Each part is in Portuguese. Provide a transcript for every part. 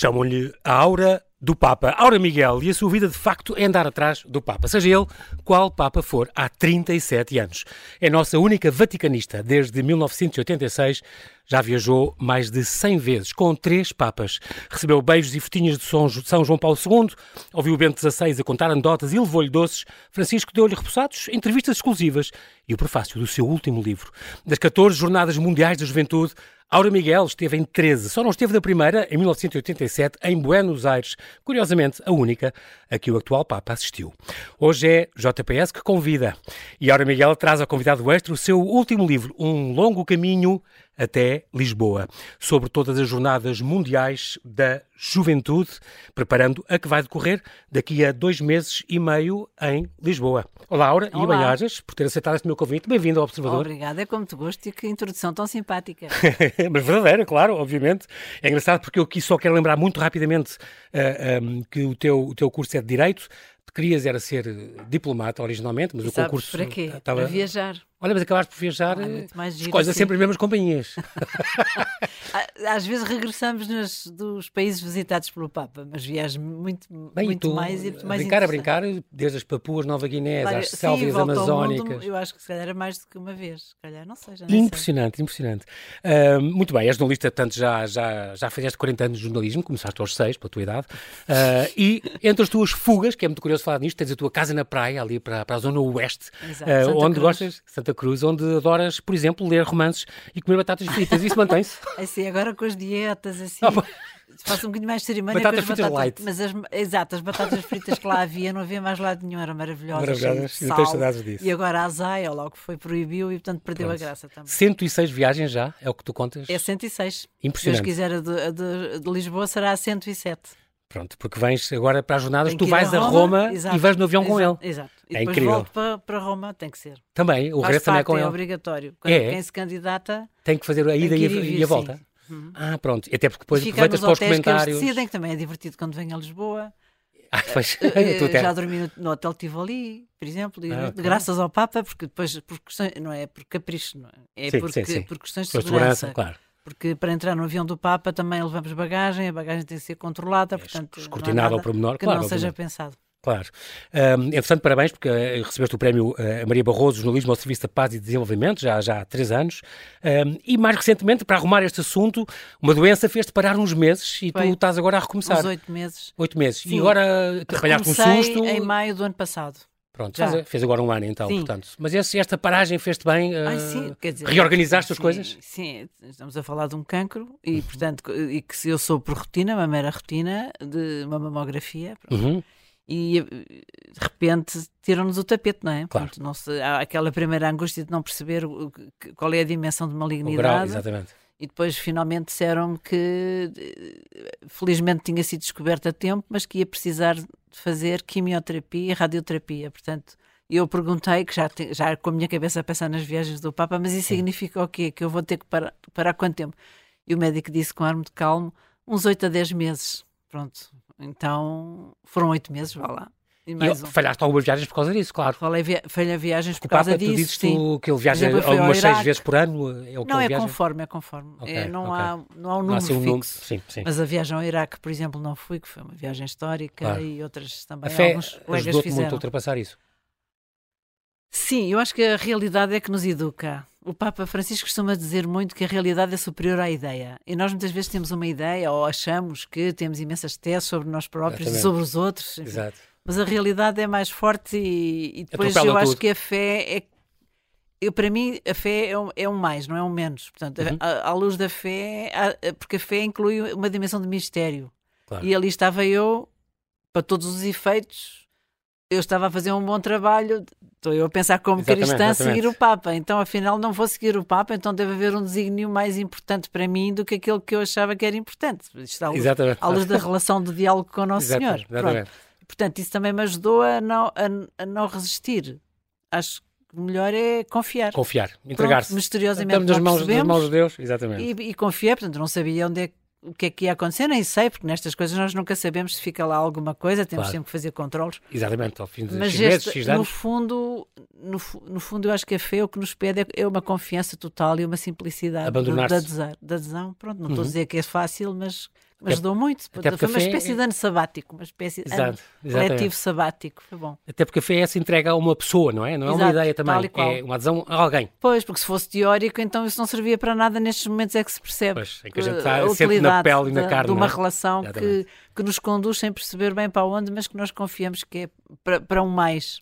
Chamam-lhe a aura do Papa. Aura Miguel, e a sua vida de facto é andar atrás do Papa, seja ele qual Papa for, há 37 anos. É nossa única vaticanista desde 1986. Já viajou mais de 100 vezes, com três papas. Recebeu beijos e fotinhas de São João Paulo II, ouviu Bento XVI a contar anedotas e levou-lhe doces. Francisco deu-lhe repousados, entrevistas exclusivas e o prefácio do seu último livro. Das 14 Jornadas Mundiais da Juventude, Aura Miguel esteve em 13, só não esteve na primeira, em 1987, em Buenos Aires. Curiosamente, a única a que o atual Papa assistiu. Hoje é JPS que convida. E Aura Miguel traz ao convidado extra o seu último livro, Um Longo Caminho até Lisboa, sobre todas as jornadas mundiais da juventude, preparando a que vai decorrer daqui a dois meses e meio em Lisboa. Olá, Aura, Olá. e bem-ajas por ter aceitado este meu convite. Bem-vindo ao Observador. Obrigada, é como te gosto e que introdução tão simpática. Mas verdadeira, claro, obviamente. É engraçado porque eu aqui só quero lembrar muito rapidamente uh, eh, um, que o teu, o teu curso é de Direito, querias era ser diplomata originalmente, mas e o concurso para quê? Estava... Para viajar. Olha, mas acabaste por viajar quase assim. sempre as mesmas companhias. Às vezes regressamos nos, dos países visitados pelo Papa, mas viajas muito, Bem, muito tu, mais e muito mais brincar a brincar, desde as Papuas Nova Guiné claro, às selvas amazónicas. Mundo, eu acho que se calhar era mais do que uma vez, se calhar, não sei. impressionante, sei. impressionante. Uh, muito bem, és jornalista, portanto já, já, já fizeste 40 anos de jornalismo, começaste aos 6, pela tua idade, uh, e entre as tuas fugas, que é muito curioso falar nisto, tens a tua casa na praia, ali para, para a zona oeste, Exato, uh, onde Cruz. gostas, Santa Cruz, onde adoras, por exemplo, ler romances e comer batatas fritas. Isso mantém-se? Assim, agora com as dietas, assim. Ah, faço um bocadinho mais cerimónia batatas com as batatas, light. Mas as, exato, as batatas fritas que lá havia, não havia mais lado nenhum, eram maravilhosas. Maravilhosas, e tens saudades disso. E agora a Azaia, logo foi proibiu e portanto perdeu Pronto. a graça também. 106 viagens já, é o que tu contas? É 106. Impressionante. Se Deus quiser, a de, de, de Lisboa será a 107. Pronto, porque vens agora para as jornadas, tu vais a Roma, a Roma e vais no avião exato, com ele. Exato. E é depois incrível. volto para, para Roma, tem que ser. Também, o resto também é com é ele. É obrigatório. Quando é. quem se candidata. Tem que fazer a ida e, e, a volta. Uhum. Ah, pronto. Até porque depois aproveitas para os comentários. Que decidem, que também é divertido quando vem a Lisboa. Ah, pois, uh, já dormi no, no Hotel Tivoli, por exemplo, e, ah, okay. graças ao Papa, porque depois, por questões, não é por capricho, não é, é sim, porque, sim, sim. por questões de segurança. segurança claro porque para entrar no avião do Papa também levamos bagagem, a bagagem tem que ser controlada, é portanto, escrutinada ao pormenor, que claro, não seja pensado. Claro. Um, entretanto, parabéns, porque uh, recebeste o prémio uh, Maria Barroso, Jornalismo ao Serviço da Paz e Desenvolvimento, já, já há três anos. Um, e mais recentemente, para arrumar este assunto, uma doença fez-te parar uns meses e Foi. tu estás agora a recomeçar. Uns oito meses. Oito meses. Sim. E agora te apanhaste um susto. em maio do ano passado. Pronto, fez, fez, agora um ano então, sim. portanto. Mas esse, esta paragem fez-te bem? Uh, Ai, sim, quer dizer, reorganizaste as coisas? Sim, estamos a falar de um cancro e, uhum. portanto, e que se eu sou por rotina, uma mera rotina de uma mamografia, uhum. e de repente tiram-nos o tapete, não é? Claro. Portanto, não se, há aquela primeira angústia de não perceber o, qual é a dimensão de malignidade. O grau, exatamente. E depois finalmente disseram-me que felizmente tinha sido descoberta a tempo, mas que ia precisar de fazer quimioterapia e radioterapia. Portanto, eu perguntei, que já, te, já com a minha cabeça a pensar nas viagens do Papa, mas isso Sim. significa o quê? Que eu vou ter que parar, parar quanto tempo? E o médico disse com ar muito calmo, uns 8 a 10 meses. Pronto. Então, foram 8 meses, vá lá. Um. falhaste algumas viagens por causa disso, claro. Falei via falha viagens por o causa Papa, disso. Tu dizes tu que ele viaja algumas seis vezes por ano? É o que não, é viaja? conforme, é conforme. Okay, é, não, okay. há, não há um número assim um fixo. Número, sim, sim. Mas a viagem ao Iraque, por exemplo, não fui, que foi uma viagem histórica claro. e outras também. A fé alguns colegas fizeram. muito a ultrapassar isso? Sim, eu acho que a realidade é que nos educa. O Papa Francisco costuma dizer muito que a realidade é superior à ideia. E nós muitas vezes temos uma ideia ou achamos que temos imensas teses sobre nós próprios Exatamente. e sobre os outros. Exato mas a realidade é mais forte e, e depois Atropela eu tudo. acho que a fé é eu, para mim, a fé é um, é um, mais, não é um menos. Portanto, uhum. à, luz da fé, porque a fé inclui uma dimensão de mistério. Claro. E ali estava eu, para todos os efeitos, eu estava a fazer um bom trabalho. Estou eu a pensar como exatamente, cristã exatamente. seguir o Papa. Então, afinal, não vou seguir o Papa, então deve haver um desígnio mais importante para mim do que aquele que eu achava que era importante. Isto à luz, à luz da relação do diálogo com o Nosso Senhor. Exatamente. Portanto, isso também me ajudou a não, a, a não resistir. Acho que o melhor é confiar. Confiar, entregar-se. Misteriosamente Estamos nas mãos, nas mãos de Deus, exatamente. E, e confiar, portanto, não sabia onde é o que é que ia acontecer, nem sei, porque nestas coisas nós nunca sabemos se fica lá alguma coisa, temos claro. sempre que fazer controles. Exatamente, ao fim de Mas meses, este, no fundo, no, no, fundo eu acho que a fé o que nos pede é, é uma confiança total e uma simplicidade da, adesão. Pronto, não estou uhum. a dizer que é fácil, mas Ajudou muito. até Foi uma espécie é- de ano sabático, uma espécie de ano Exato, coletivo sabático. Foi bom. Até porque a fé é se entrega a uma pessoa, não é? Não é uma Exato, ideia tal também. É uma adesão a alguém. Pois, porque se fosse teórico, então isso não servia para nada nestes momentos é que se percebe. Pois, em que a gente está- a sente na pele e na de, carne, De uma é? relação que, que nos conduz sem perceber bem para onde, mas que nós confiamos que é para, para um mais.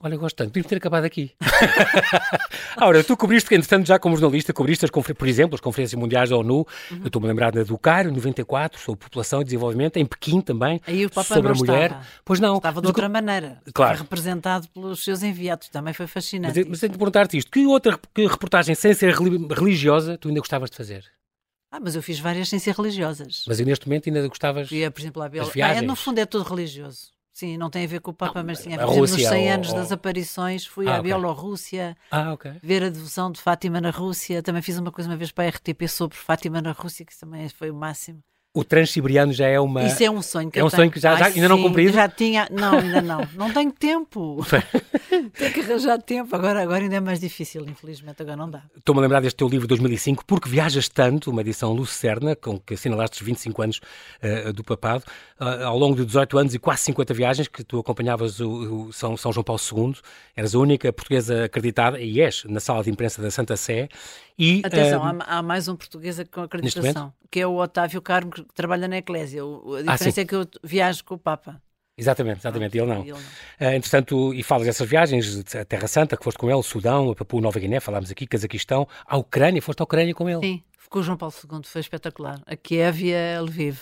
Olha, gosto tanto. Devíamos ter acabado aqui. Ora, tu cobriste, entretanto, já como jornalista, cobriste, as por exemplo, as conferências mundiais da ONU. Uhum. Eu estou-me a lembrar da do Cairo, em 94, sobre população e desenvolvimento, em Pequim também, Aí o Papa sobre não a mulher. estava. Pois não. Estava de outra maneira. Claro. Foi representado pelos seus enviados. Também foi Mas, fascinante. mas tenho de perguntar-te isto. Que outra que reportagem, sem ser reli- religiosa, tu ainda gostavas de fazer? Ah, mas eu fiz várias ciências religiosas. Mas eu, neste momento ainda gostavas... Fui, por exemplo. As viagens. Ah, é, no fundo é tudo religioso. Sim, não tem a ver com o Papa, mas sim, a por exemplo, nos Rússia 100 ou- anos ou- das aparições fui Ah, à ok. Bielorrússia Ah, ok. ver a devoção de Fátima na Rússia. Também fiz uma coisa uma vez para a RTP sobre Fátima na Rússia, que também foi o máximo. O transsiberiano já é uma... Isso é um sonho que é um tenho. sonho que já- já- Ai, ainda não sim, cumprido? Já tinha, não, ainda não. Não tenho tempo. Tenho que arranjar tempo. Agora, agora ainda é mais difícil, infelizmente, agora não dá. Estou-me a lembrar deste teu livro de 2005, Porque Viajas Tanto, uma edição lucerna, com que assinalaste os 25 anos eh, do papado, Ah, ao longo de 18 anos e quase 50 viagens que tu acompanhavas o, o São, São João Paulo II, eras a única portuguesa acreditada, e és, na sala de imprensa da Santa Sé, e... Atenção, ah, há, há mais um português com acreditação, que é o Otávio Carmo, que trabalha na Eclésia. A Ah, diferença sim. é que eu viajo com o Papa. Exatamente, exatamente, ele não. Ele não. Ah, entretanto, e falas dessas viagens, a Terra Santa, que foste com ele, Sudão, a Papua Nova Guiné, falámos aqui, Cazaquistão, à Ucrânia, foste à Ucrânia com ele. Sim, ficou João Paulo II, foi espetacular. A Kiev e a Lviv.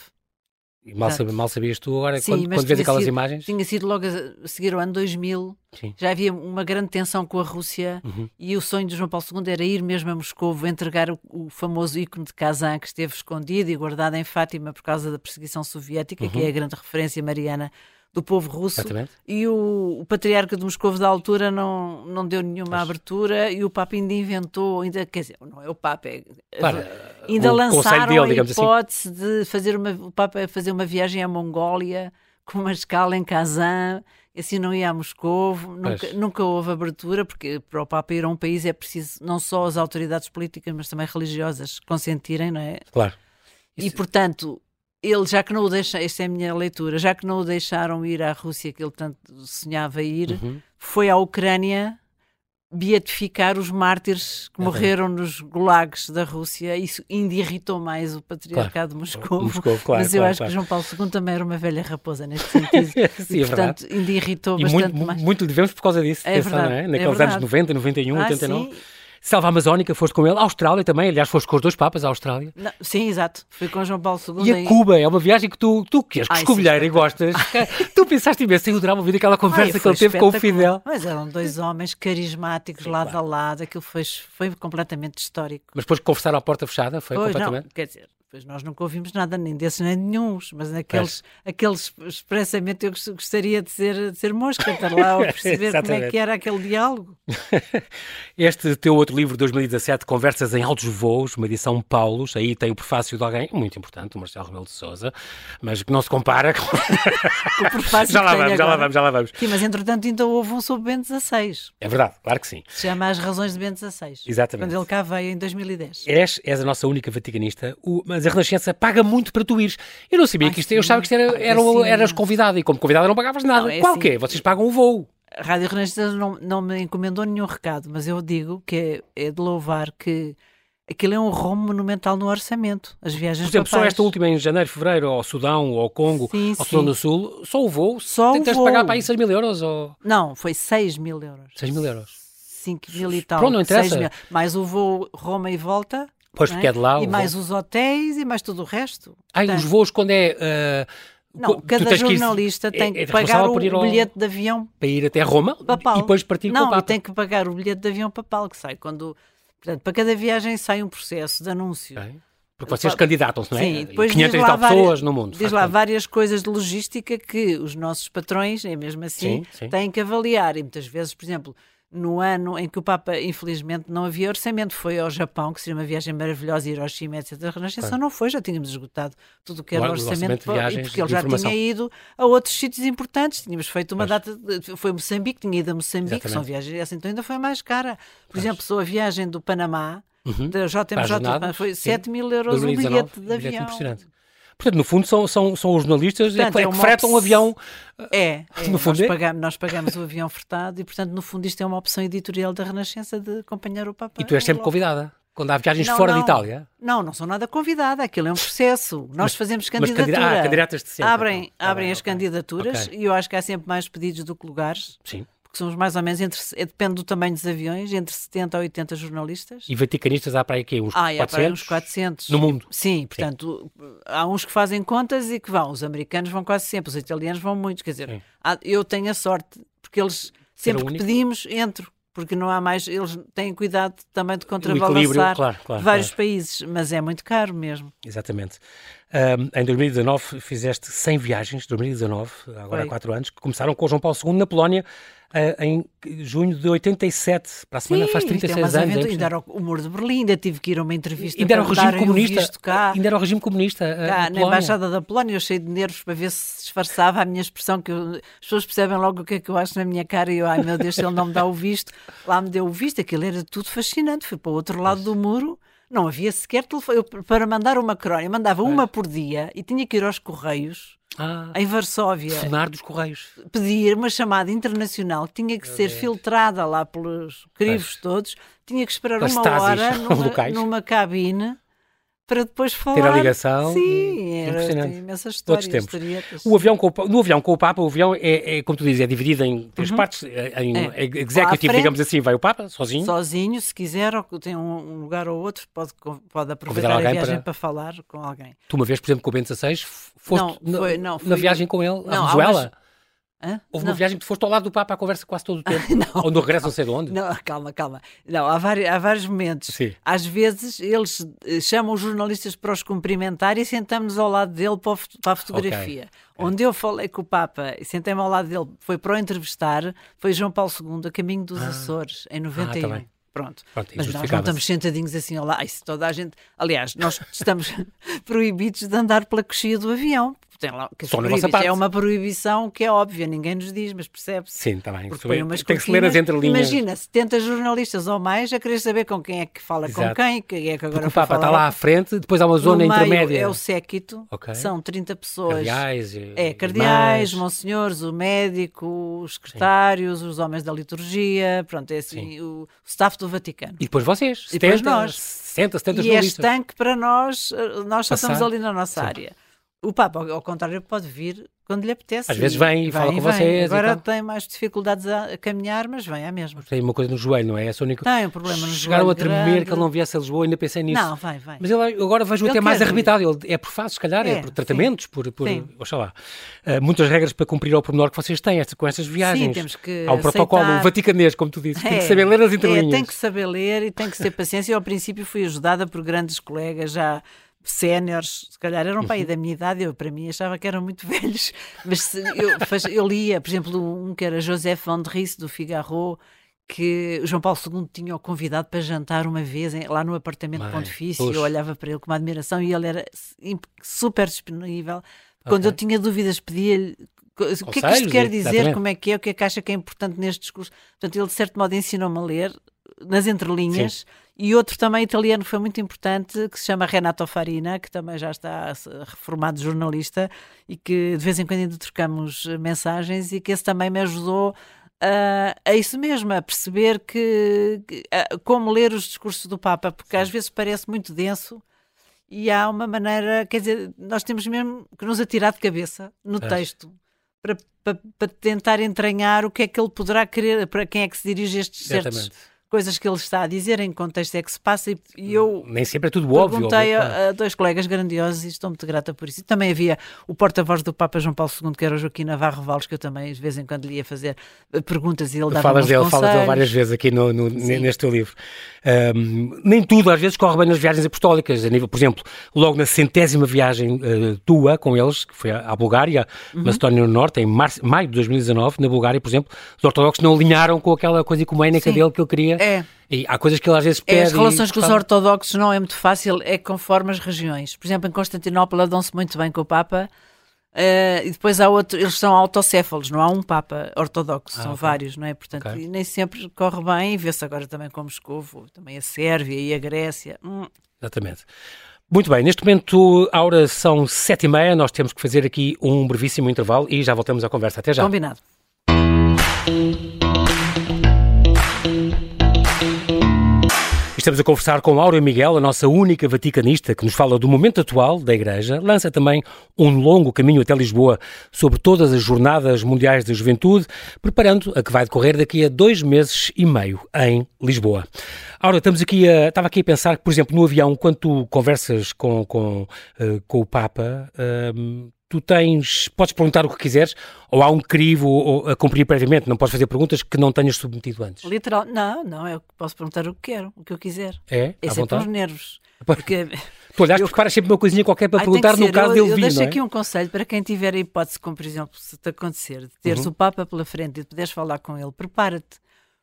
E mal, Exato. sab- mal sabias tu agora, Sim, quando, quando vês aquelas sido- imagens... Tinha sido logo a seguir ao ano 2000, Sim. já havia uma grande tensão com a Rússia Uhum. e o sonho de João Paulo II era ir mesmo a Moscou entregar o, o famoso ícone de Kazan que esteve escondido e guardado em Fátima por causa da perseguição soviética, que Uhum. é a grande referência mariana do povo russo. Exatamente. E o, o patriarca de Moscou da altura não, não deu nenhuma abertura e o Papa ainda inventou, ainda, quer dizer, não é o Papa, é, Claro, ainda lançaram dele, a assim. hipótese de fazer uma, o Papa fazer uma viagem à Mongólia com uma escala em Kazan, e assim não ia a Moscou, nunca, nunca houve abertura, porque para o Papa ir a um país é preciso não só as autoridades políticas, mas também religiosas consentirem, não é? Claro. E Isso- portanto, ele já que não o deixa, esta é a minha leitura, já que não o deixaram ir à Rússia, que ele tanto sonhava ir, Uhum. foi à Ucrânia beatificar os mártires que Exatamente. morreram nos gulags da Rússia. Isso ainda irritou mais o patriarcado de Moscou. Moscou, claro, Mas eu claro, acho claro. que João Paulo II também era uma velha raposa neste sentido. Sim, e, é verdade. portanto, ainda irritou E bastante muito, mais. muito devemos por causa disso, É atenção, verdade, não é? é Naqueles anos verdade. 90, 91, Ah, 89. sim? Selva Amazónica, foste com ele. Austrália também, aliás, foste com os dois papas à Austrália. Não, sim, exato. Fui com João Paulo II. E a Cuba, é uma viagem que tu, tu que és sim, e gostas. tu pensaste imenso em o drama, ouvir aquela conversa Ai, que ele teve com o. Fidel. Mas eram dois homens carismáticos, lado a lado. Aquilo foi, foi completamente histórico. Mas depois de conversaram à porta fechada, foi Pois, não, completamente. quer dizer, pois nós nunca ouvimos nada, nem desses nem de nenhuns, mas naqueles, aqueles expressamente eu gost- gostaria de ser, de ser mosca, para lá a perceber como é que era aquele diálogo. Este teu outro livro, 2017, Conversas em Altos Voos, uma edição Paulos, aí tem o prefácio de alguém muito importante, o Marcelo Rebelo de Sousa, mas que não se compara com... Com o prefácio já lá vamos, já lá agora. vamos, já lá vamos. Sim, mas entretanto ainda houve um sobre Bento XVI, É verdade, claro que sim. se chama As Razões de Bento XVI. Exatamente. Quando ele cá veio em 2010. És, és a nossa única vaticanista, o- mas a Renascença paga muito para tu ires. Eu não sabia que isto, eu sim. achava que isto era, era, sim. eras convidada e como convidada não pagavas nada. Não, é Qual assim. que é? Vocês pagam o voo. A Rádio Renascença não, não me encomendou nenhum recado, mas eu digo que é, é de louvar que aquilo é um rombo monumental no orçamento. As viagens Por exemplo, só papais. esta última em janeiro, fevereiro, ao Sudão, ou ao Congo, Sim, ao. Sudão do Sul, só o voo, Só o tens de voo. pagar para aí 6 mil euros ou Não, foi 6 mil euros. 6 mil euros. 5 mil e tal. Pronto, não interessa. 6 mil. Mais o voo Roma e volta. Pois, não porque é de lá. E mais voo. os hotéis e mais tudo o resto. Ai, Portanto, os voos quando é... ah, Não, cada ir- jornalista tem é- que é pagar o ao- bilhete de avião para ir até Roma papal. e depois partir com Não, o Papa. e tem que pagar o bilhete de avião papal que sai quando. Portanto, para cada viagem sai um processo de anúncio. Porque vocês candidatam-se, não é? Sim, E depois 500 diz e lá tal várias- pessoas no mundo. Diz lá várias coisas de logística que os nossos patrões, é mesmo assim, Sim, sim. têm que avaliar. E muitas vezes, por exemplo, no ano em que o Papa, infelizmente, não havia orçamento, foi ao Japão, que seria uma viagem maravilhosa, Hiroshima, etc. A Renascença não foi, já tínhamos esgotado tudo o que era O orçamento, orçamento viagens porque ele já tinha ido a outros sítios importantes. Tínhamos feito uma Pois. data, foi Moçambique, tinha ido a Moçambique, são Exatamente. viagens, essa então ainda foi mais cara. Por exemplo, sou a viagem do Panamá, Uhum. da JMJ, foi sim. 7 mil euros o 2019, bilhete de bilhete avião. impressionante. Portanto, no fundo, são, são, são os jornalistas portanto, é, é que fretam um avião. É, é no fundo nós, é? pagamos, nós pagamos o avião fretado e, portanto, no fundo, isto é uma opção editorial da Renascença de acompanhar o Papa. E tu és sempre convidada? Quando há viagens não, fora não. de Itália? Não, não sou nada convidada, aquilo é um processo. Nós mas, fazemos candidatura. Mas ah, candidatas de sempre, abrem então. Tá abrem bem, as okay. candidaturas okay. e eu acho que há sempre mais pedidos do que lugares. Sim que somos mais ou menos, entre, é, depende do tamanho dos aviões, entre 70 a 80 jornalistas. E vaticanistas há para aí quê? Uns ah, 400? Há para aí uns 400. No mundo? Sim, portanto, Sim. há uns que fazem contas e que vão. Os americanos vão quase sempre, os italianos vão muitos. Quer dizer, há, eu tenho a sorte, porque eles, sempre que pedimos, entro porque não há mais, eles têm cuidado também de contrabalançar claro, claro, vários claro. países, mas é muito caro mesmo. Exatamente. Um, em 2019 fizeste 100 viagens, 2019, agora Foi. há 4 anos, que começaram com o João Paulo II na Polónia, uh, em junho de 87. Para a semana Sim, faz 36 anos. Evento, ainda era o Muro de Berlim, ainda tive que ir a uma entrevista ainda era o regime comunista, cá. Ainda era o regime comunista. Cá, na Embaixada da Polónia, eu cheio de nervos para ver se disfarçava a minha expressão, que eu, as pessoas percebem logo o que é que eu acho na minha cara e eu, ai meu Deus, se ele não me dá o visto, lá me deu o visto, aquilo era tudo fascinante. Fui para o outro lado do muro não havia sequer telefone. Eu, para mandar uma crónica, mandava uma por dia e tinha que ir aos Correios. Ah, em Varsóvia. Sonar dos Correios. Pedir uma chamada internacional que tinha que Meu ser Deus. filtrada lá pelos crivos todos. Tinha que esperar uma hora numa, numa cabine para depois falar. Ter a ligação. Sim, era imensas histórias. Tempos. O avião com o, no avião com o Papa, o avião é, é como tu dizes, é dividido em três uhum. partes. É, em é. executive, digamos assim, vai o Papa, sozinho. Sozinho, se quiser, ou tem um lugar ou outro, pode, pode aproveitar a viagem para... para... falar com alguém. Tu uma vez, por exemplo, com o Bento XVI, foste não, foi, não, na viagem com ele, não, à Venezuela? Hã? Houve não. uma viagem que tu foste ao lado do Papa à conversa quase todo o tempo. não, Ou no regresso não sei de onde. Não, calma, calma. Não, há, vários, há vários momentos. Sim. Às vezes eles eh, chamam os jornalistas para os cumprimentar e sentamos-nos ao lado dele para, para a fotografia. Okay. Onde eu falei com o Papa e sentei-me ao lado dele, foi para o entrevistar, foi João Paulo II, a caminho dos ah. Açores, em 91. Ah, tá Pronto. Pronto Mas nós não estamos sentadinhos assim, olá, isso toda a gente. Aliás, nós estamos proibidos de andar pela coxia do avião, tem lá, que Só na vossa parte. É uma proibição que é óbvia, ninguém nos diz, mas percebe-se. Sim, está bem. Tem que se ler as entrelinhas. Imagina, 70 jornalistas ou mais a querer saber com quem é que fala Exato. com quem, quem é que agora Porque o Papa está lá à frente, depois há uma zona no intermédia. É o séquito, okay. são 30 pessoas. Cardeais, é, cardeais, monsenhores, o médico, os secretários, Sim. os homens da liturgia, pronto, é assim, o, o staff do Vaticano. E depois vocês, 70, e depois nós. 60, 70 e jornalistas. E é estanque para nós, nós só estamos ali na nossa Sim. área. O Papa, ao contrário, pode vir quando lhe apetece. Às vezes vem e fala com vem. vocês. Agora tem mais dificuldades a caminhar, mas vem, é mesmo. Tem uma coisa no joelho, não é? Essa única... Tem um problema no Chegaram joelho. a tremer grande. que ele não viesse a Lisboa, ainda pensei nisso. Não, vai, vai. Mas ele, agora vejo até mais arrebitado. Ele é por fases, se calhar, é, é por tratamentos, sim. por, por oxalá. lá. Uh, muitas regras para cumprir ao pormenor que vocês têm com estas viagens. Sim, temos que. Há o protocolo o vaticanês, como tu dizes. É, tem que saber ler as entrelinhas. É, tem que saber ler e tem que ter paciência. Eu, ao princípio, fui ajudada por grandes colegas já séniores, se calhar eram para aí uhum. da minha idade, eu para mim achava que eram muito velhos, mas eu, eu lia, por exemplo, um que era Joseph von Ries, do Figaro, que o João Paulo II tinha-o convidado para jantar uma vez em, lá no apartamento Mãe, pontifício, eu olhava para ele com uma admiração e ele era super disponível. Quando okay. eu tinha dúvidas, pedia-lhe o que é que isto quer dizer, exatamente. como é que é, o que é que acha que é importante neste discurso. Portanto, ele de certo modo ensinou-me a ler nas entrelinhas. Sim e outro também italiano que foi muito importante, que se chama Renato Farina, que também já está reformado jornalista e que de vez em quando ainda trocamos mensagens e que esse também me ajudou a, a isso mesmo, a perceber que, a, como ler os discursos do Papa, porque às vezes parece muito denso e há uma maneira, quer dizer, nós temos mesmo que nos atirar de cabeça no é. texto. Para, para, para, tentar entranhar o que é que ele poderá querer, para quem é que se dirige estes certos coisas que ele está a dizer, em que contexto é que se passa, e, e eu nem sempre é tudo óbvio. Perguntei a, a, dois colegas grandiosos e estou muito grata por isso. E também havia o porta-voz do Papa João Paulo II, que era o Joaquim Navarro Valles, que eu também de vez em quando lhe ia fazer eh, perguntas e ele dava falas dele. Falas dele várias vezes aqui no, no neste teu livro. Um, nem tudo às vezes corre bem nas viagens apostólicas, a nível, por exemplo, logo na centésima viagem uh, tua com eles, que foi à, Bulgária, uhum. Macedónia do Norte, em março, maio de 2019, na Bulgária, por exemplo, os ortodoxos não alinharam com aquela coisa ecuménica dele que ele queria. É e há coisas que ele às vezes pede. É, as relações com os ortodoxos não é muito fácil, é conforme as regiões. Por exemplo, em Constantinopla dão-se muito bem com o Papa. Uh, e depois há outro, eles são autocéfalos, não há um Papa ortodoxo, ah, são okay. vários, não é? Portanto, okay. nem sempre corre bem, e vê-se agora também com Moscou, também a Sérvia e a Grécia. Hum. Exatamente. Muito bem, neste momento, a hora são sete e meia, nós temos que fazer aqui um brevíssimo intervalo e já voltamos à conversa. Até já. Combinado. Estamos a conversar com Áurea Miguel, a nossa única vaticanista, que nos fala do momento atual da Igreja. Lança também um longo caminho até Lisboa sobre todas as Jornadas Mundiais da Juventude, preparando a que vai decorrer daqui a dois meses e meio em Lisboa. Áurea, estamos aqui a, estava aqui a pensar que, por exemplo, no avião, quando tu conversas com, com, uh, com o Papa, uh, tu tens, podes perguntar o que quiseres, ou há um crivo a cumprir previamente, não podes fazer perguntas que não tenhas submetido antes. Literal, não, não, eu posso perguntar o que quero, o que eu quiser. É? É sempre os nervos. Porque... Tu olhaste, eu... preparas sempre uma coisinha qualquer para Ai, perguntar no caso eu, dele vir, Eu deixo é? aqui um conselho para quem tiver a hipótese, como por exemplo, se te acontecer, de teres uhum. o Papa pela frente e de poderes falar com ele, prepara-te,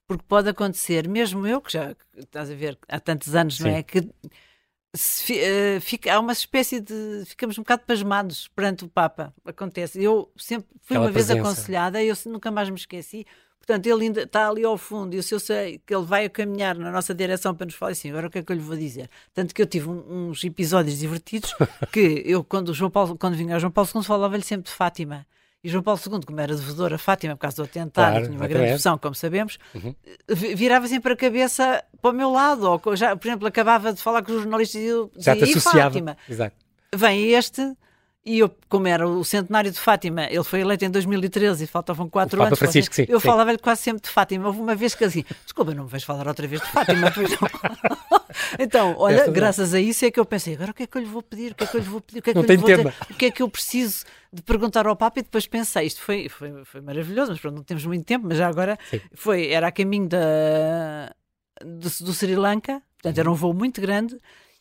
porque pode acontecer, mesmo eu, que já estás a ver há tantos anos, Sim. não é? Que se, uh, fica, há uma espécie de. Ficamos um bocado pasmados perante o Papa. Acontece. Eu sempre fui Aquela uma presença. vez aconselhada e eu nunca mais me esqueci. Portanto, ele ainda está ali ao fundo e se eu sei que ele vai caminhar na nossa direção para nos falar assim, agora o que é que eu lhe vou dizer? Tanto que eu tive um, uns episódios divertidos que eu, quando, o João Paulo, quando vinha ao João Paulo II, falava-lhe sempre de Fátima. E João Paulo II, como era devedor a Fátima por causa do atentado, claro, tinha uma grande devoção, como sabemos, uhum. virava sempre a cabeça para o meu lado. Ou já, por exemplo, acabava de falar com os jornalistas e eu dizia, já te associava. Fátima? Exato. Vem este, e eu, como era o centenário de Fátima, ele foi eleito em 2013 e faltavam quatro anos. Francisco, sim, eu sim. falava-lhe quase sempre de Fátima. Houve uma vez que disse: Desculpa, não me vais falar outra vez de Fátima. então, olha, graças a isso é que eu pensei: agora o que é que eu lhe vou pedir? O que é que eu lhe vou pedir? O que é que não eu lhe vou tema. O que é que eu preciso de perguntar ao Papa? E depois pensei: isto foi, foi, foi maravilhoso, mas pronto, não temos muito tempo, mas já agora foi, era a caminho da, do, do Sri Lanka, portanto, era um voo muito grande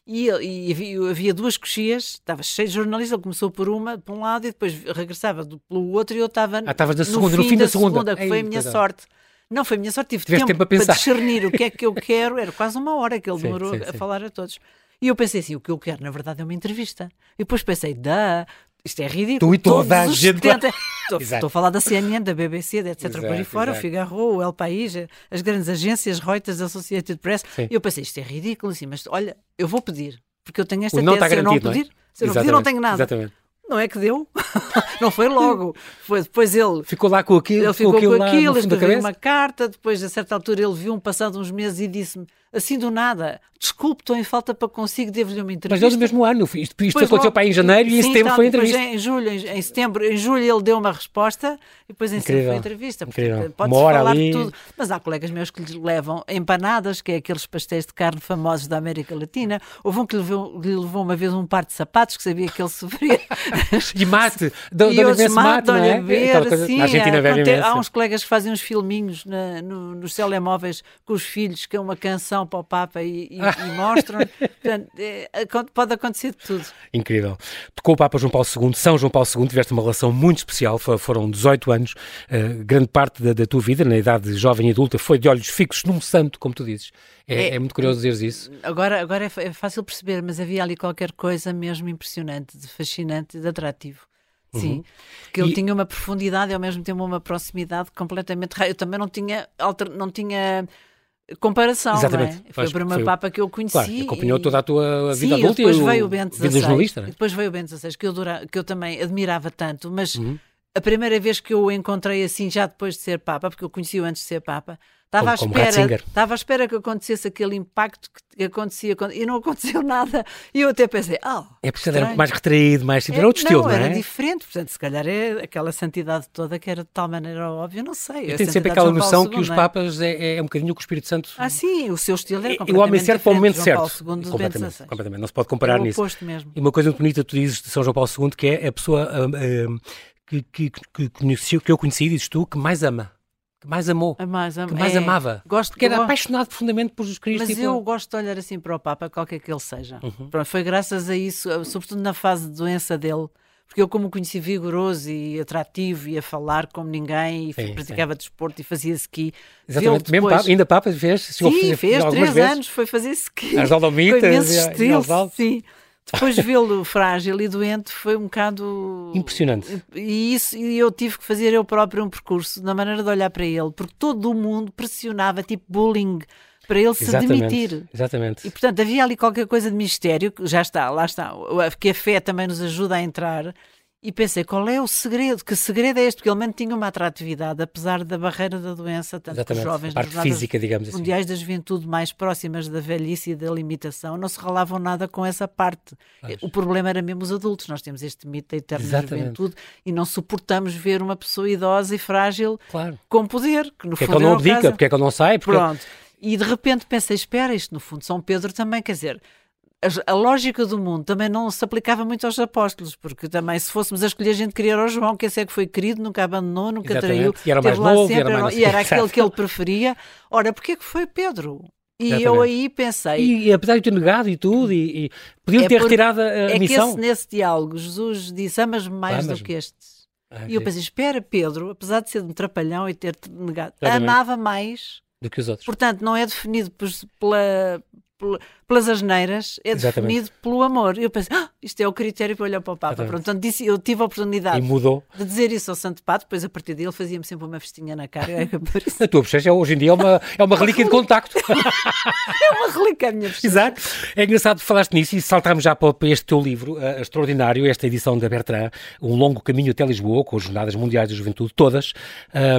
e, e havia, havia, duas coxias, estava cheio de jornalistas, ele começou por uma, por um lado, e depois regressava do, pelo outro, e eu estava ah, no, segunda, no, fim da, da segunda, segunda que foi a minha sorte. Não foi a minha sorte, tive tempo, tempo, para, para discernir o que é que eu quero, era quase uma hora que ele sim, demorou sim, a sim. falar a todos. E eu pensei assim: o que eu quero, na verdade, é uma entrevista. E depois pensei: dá, isto é ridículo. Tu e toda a gente. 70... Estou, estou, a falar da CNN, da BBC, etc. Exato, por aí fora, exato. o Figaro, o El País, as grandes agências, Reuters, Associated Press. Sim. E eu pensei: isto é ridículo, assim, mas olha, eu vou pedir. Porque eu tenho esta O não tese, está se eu não garantido, não é? pedir, se eu não pedir, não tenho nada. Exatamente. Não é que deu. não foi logo. Foi depois ele. Ficou lá com aquilo, Ele ficou com aquilo, com aquilo, lá escreveu uma carta, depois a certa altura ele viu-me passado uns meses e disse-me, assim do nada, desculpe, estou em falta para consigo, devo-lhe uma Mas entrevista. deu no mesmo ano. Isto, isto Depois aconteceu logo- para em janeiro e em Sim, setembro tá, foi a entrevista. Em julho, em, em setembro, em julho ele deu uma resposta e depois em setembro foi a entrevista. incrível. Hora falar ali. de tudo. Mas há colegas meus que lhes levam empanadas, que é aqueles pastéis de carne famosos da América Latina. Houve um que lhe levou, lhe levou uma vez um par de sapatos que sabia que ele sofria. E mate. Dão- Dão-lhe imenso mate, não é? a ver, coisa- assim, Na Argentina há, bebe aconte- imenso. há uns colegas que fazem uns filminhos na- no- nos telemóveis com os filhos, que é uma canção para o Papa e, e- e mostram. Portanto, é, pode acontecer de tudo. Incrível. Tocou o Papa João Paulo II, São João Paulo II, tiveste uma relação muito especial, fo- foram 18 anos, eh, grande parte da, da tua vida, na idade jovem e adulta, foi de olhos fixos num santo, como tu dizes. É, É- é muito curioso dizeres isso. Agora, agora é, é fácil perceber, mas havia ali qualquer coisa mesmo impressionante, de fascinante, de atrativo. Sim, porque ele E- tinha uma profundidade e ao mesmo tempo uma proximidade completamente. Eu também não tinha, alter, não tinha comparação, Exatamente. não é? Foi o primeiro foi Papa que eu conheci. Claro, acompanhou e- toda a tua Sim, vida e adulta depois e veio o Bento vida jornalista, não E é? depois veio o Bento XVI, que eu, dura- que eu também admirava tanto, mas Uhum. a primeira vez que eu o encontrei assim, já depois de ser Papa, porque eu conheci-o antes de ser Papa, estava à Como- espera, estava à espera que acontecesse aquele impacto que acontecia e não aconteceu nada. E eu até pensei, ah, É porque era mais retraído, mais simples, era outro estilo, não era é? diferente, portanto, se calhar é aquela santidade toda que era de tal maneira óbvia, não sei. Eu tenho sempre aquela noção que os não é? papas é, é um bocadinho o que o Espírito Santo... Ah, sim, o seu estilo era e o completamente homem certo para o momento certo. Completamente, XVI. completamente. Não se pode comparar É o nisso. mesmo. E uma coisa muito bonita tu dizes de São João Paulo II, que é a pessoa hum, hum, que, que, que, que eu conheci, dizes tu, que mais ama, que mais amou, A mais, que mais é, amava. Gosto, Porque era eu- apaixonado profundamente por Jesus Cristo. Mas e por- eu gosto de olhar assim para o Papa, qualquer que ele seja. Uhum. Pronto, foi graças a isso, eh, sobretudo na fase de doença dele, porque eu, como o conheci vigoroso e atrativo, ia falar como ninguém, e Sim, praticava desporto e fazia ski. Exatamente, Vê-lo mesmo depois- Papa, ainda Papa fez, a Sim, fazer fez três vezes. anos, foi fazer ski. As Dolomitas Com imenso e a- e estilo, Alpes. sim. Depois vê-lo frágil e doente foi um bocado Impressionante. E isso e eu tive que fazer eu próprio um percurso na maneira de olhar para ele, porque todo o mundo pressionava, tipo bullying para ele se Exatamente, demitir. Exatamente. E portanto havia ali qualquer coisa de mistério, que já está, lá está, que a fé também nos ajuda a entrar. E pensei, qual é o segredo? Que segredo é este? Porque ele mantinha uma atratividade, apesar da barreira da doença, tanto que os Exatamente. jovens a parte física, digamos assim. mundiais da juventude mais próximas da velhice e da limitação não se ralavam nada com essa parte. Pois. O problema era mesmo os adultos. Nós temos este mito da eterna Exatamente. juventude e não suportamos ver uma pessoa idosa e frágil Claro. com poder, que no Porque é que fundo ele não era o abdica? Porque é que ele não sai? Porque... Pronto. E de repente pensei, espera, isto no fundo São Pedro também, quer dizer, a, a lógica do mundo também não se aplicava muito aos apóstolos, porque também se fôssemos a escolher, a gente queria o João, que esse é que foi querido, nunca abandonou, nunca Exatamente. traiu, E era mais novo, e sempre, era mais- e era aquele que ele preferia. Ora, porquê que foi Pedro? E eu Exatamente. aí pensei, E, e apesar de ter negado e tudo, e, e podiam É ter retirado a, a é que missão. esse, nesse diálogo Jesus disse, amas-me mais Amas-me. do que estes. Ah, E eu pensei, espera, Pedro, apesar de ser um trapalhão e ter negado, Exatamente. amava mais Do que os outros. Portanto, não é definido pela, pela- pelas asneiras, é Exatamente. definido pelo amor. Eu pensei, ah, isto é o critério para olhar para o Papa. Exatamente. Pronto, Portanto, disse, eu tive a oportunidade de dizer isso ao Santo Padre, depois a partir dele fazia-me sempre uma festinha na cara. É A tua bochecha hoje em dia é uma, é uma relíquia de contacto. é uma relíquia a minha festinha. Exato. É engraçado que falaste nisso e saltámos já para, este teu livro uh, extraordinário, esta edição da Bertrand, Um Longo Caminho até Lisboa, com as Jornadas Mundiais da Juventude todas,